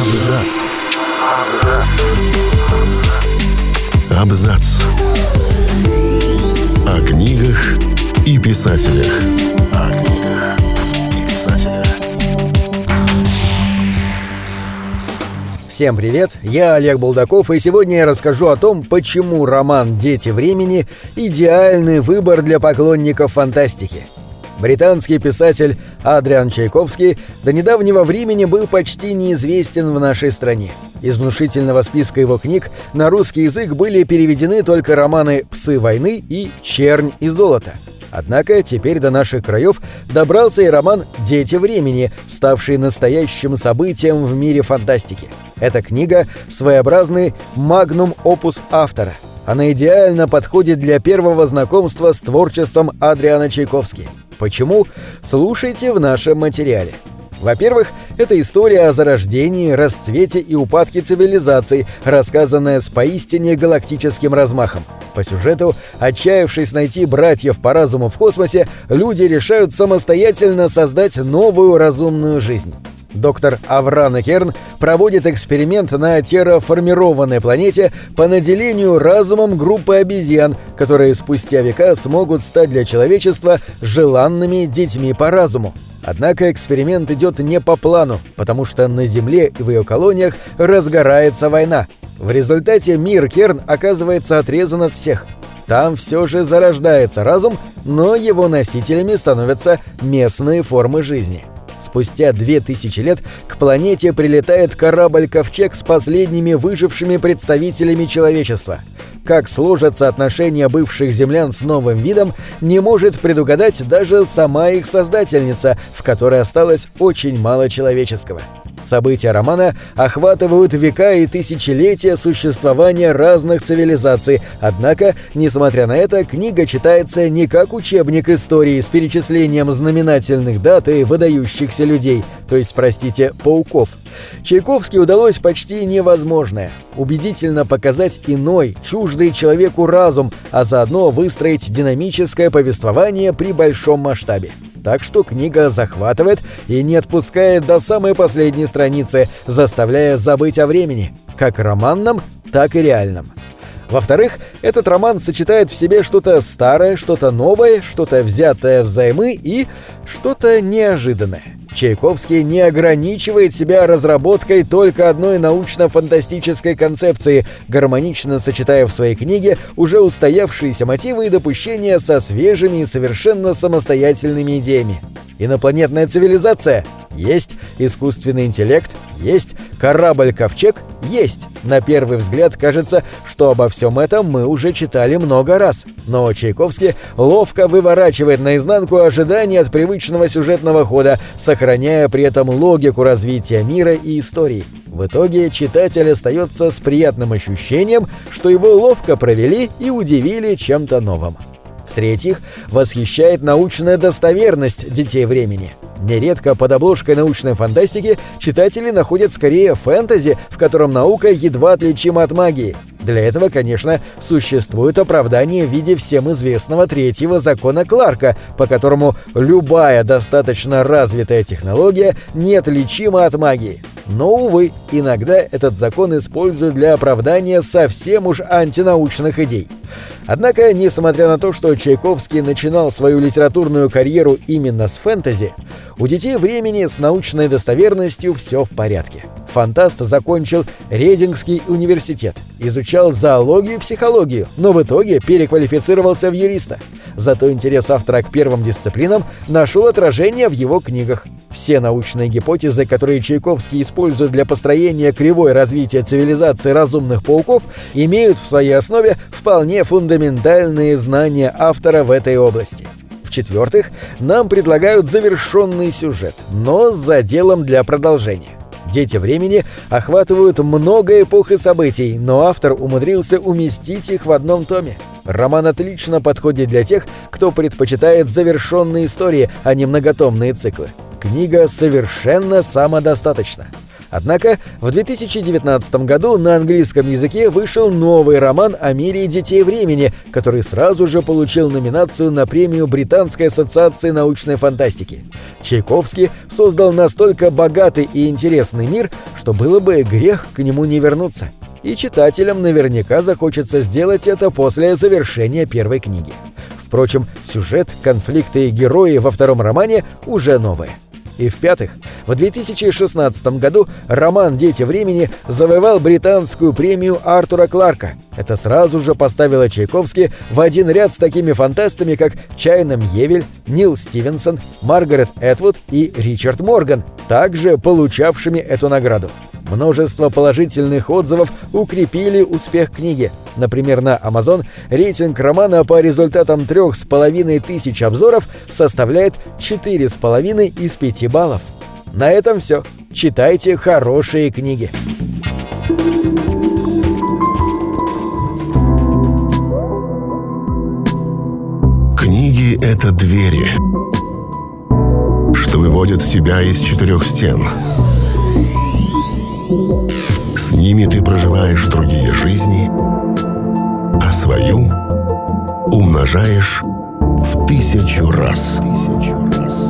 Абзац. Абзац. О книгах и писателях. О книгах и писателях. Всем привет, я Олег Булдаков, и сегодня я расскажу о том, почему роман «Дети времени» — идеальный выбор для поклонников фантастики. Британский писатель Адриан Чайковский до недавнего времени был почти неизвестен в нашей стране. Из внушительного списка его книг на русский язык были переведены только романы «Псы войны» и «Чернь и золото». Однако теперь до наших краев добрался и роман «Дети времени», ставший настоящим событием в мире фантастики. Эта книга — своеобразный магнум-опус автора. Она идеально подходит для первого знакомства с творчеством Адриана Чайковски. Почему? Слушайте в нашем материале. Во-первых, это история о зарождении, расцвете и упадке цивилизаций, рассказанная с поистине галактическим размахом. По сюжету, отчаявшись найти братьев по разуму в космосе, люди решают самостоятельно создать новую разумную жизнь. Доктор Аврана Керн проводит эксперимент на терраформированной планете по наделению разумом группы обезьян, которые спустя века смогут стать для человечества желанными детьми по разуму. Однако эксперимент идет не по плану, потому что на Земле и в ее колониях разгорается война. В результате мир Керн оказывается отрезан от всех. Там все же зарождается разум, но его носителями становятся местные формы жизни. Спустя две тысячи лет к планете прилетает корабль-ковчег с последними выжившими представителями человечества. Как сложатся отношения бывших землян с новым видом, не может предугадать даже сама их создательница, в которой осталось очень мало человеческого. События романа охватывают века и тысячелетия существования разных цивилизаций, однако, несмотря на это, книга читается не как учебник истории с перечислением знаменательных дат и выдающихся людей, то есть, простите, пауков. Чайковски удалось почти невозможное – убедительно показать иной, чуждый человеку разум, а заодно выстроить динамическое повествование при большом масштабе. Так что книга захватывает и не отпускает до самой последней страницы, заставляя забыть о времени, как романном, так и реальном. Во-вторых, этот роман сочетает в себе что-то старое, что-то новое, что-то взятое взаймы и что-то неожиданное. Чайковский не ограничивает себя разработкой только одной научно-фантастической концепции, гармонично сочетая в своей книге уже устоявшиеся мотивы и допущения со свежими и совершенно самостоятельными идеями. Инопланетная цивилизация есть, искусственный интеллект есть, корабль-ковчег есть. На первый взгляд кажется, что обо всем этом мы уже читали много раз. Но Чайковский ловко выворачивает наизнанку ожидания от привычного сюжетного хода, сохраняя при этом логику развития мира и истории. В итоге читатель остается с приятным ощущением, что его ловко провели и удивили чем-то новым. В-третьих, восхищает научная достоверность детей времени. Нередко под обложкой научной фантастики читатели находят скорее фэнтези, в котором наука едва отличима от магии. Для этого, конечно, существует оправдание в виде всем известного третьего закона Кларка, по которому любая достаточно развитая технология неотличима от магии. Но, увы, иногда этот закон используют для оправдания совсем уж антинаучных идей. Однако, несмотря на то, что Чайковский начинал свою литературную карьеру именно с фэнтези, у детей времени с научной достоверностью все в порядке. Фантаст закончил Рейдингский университет, изучал зоологию и психологию, но в итоге переквалифицировался в юриста. Зато интерес автора к первым дисциплинам нашел отражение в его книгах. Все научные гипотезы, которые Чайковский использует для построения кривой развития цивилизации разумных пауков, имеют в своей основе вполне фундаментальные знания автора в этой области. В-четвертых, нам предлагают завершенный сюжет, но с заделом для продолжения. Дети времени охватывают много эпох и событий, но автор умудрился уместить их в одном томе. Роман отлично подходит для тех, кто предпочитает завершенные истории, а не многотомные циклы. Книга совершенно самодостаточна. Однако в 2019 году на английском языке вышел новый роман о мире детей времени, который сразу же получил номинацию на премию Британской ассоциации научной фантастики. Чайковский создал настолько богатый и интересный мир, что было бы грех к нему не вернуться. И читателям наверняка захочется сделать это после завершения первой книги. Впрочем, сюжет, конфликты и герои во втором романе уже новые. И в-пятых, в 2016 году роман «Дети времени» завоевал британскую премию Артура Кларка. Это сразу же поставило Чайковский в один ряд с такими фантастами, как Чайном Евель, Нил Стивенсон, Маргарет Этвуд и Ричард Морган, также получавшими эту награду. Множество положительных отзывов укрепили успех книги. Например, на Amazon рейтинг романа по результатам трех с половиной тысяч обзоров составляет четыре с половиной из пяти баллов. На этом все. Читайте хорошие книги. Книги — это двери, что выводят тебя из четырех стен — с ними ты проживаешь другие жизни, свою умножаешь в тысячу раз. Тысячу раз.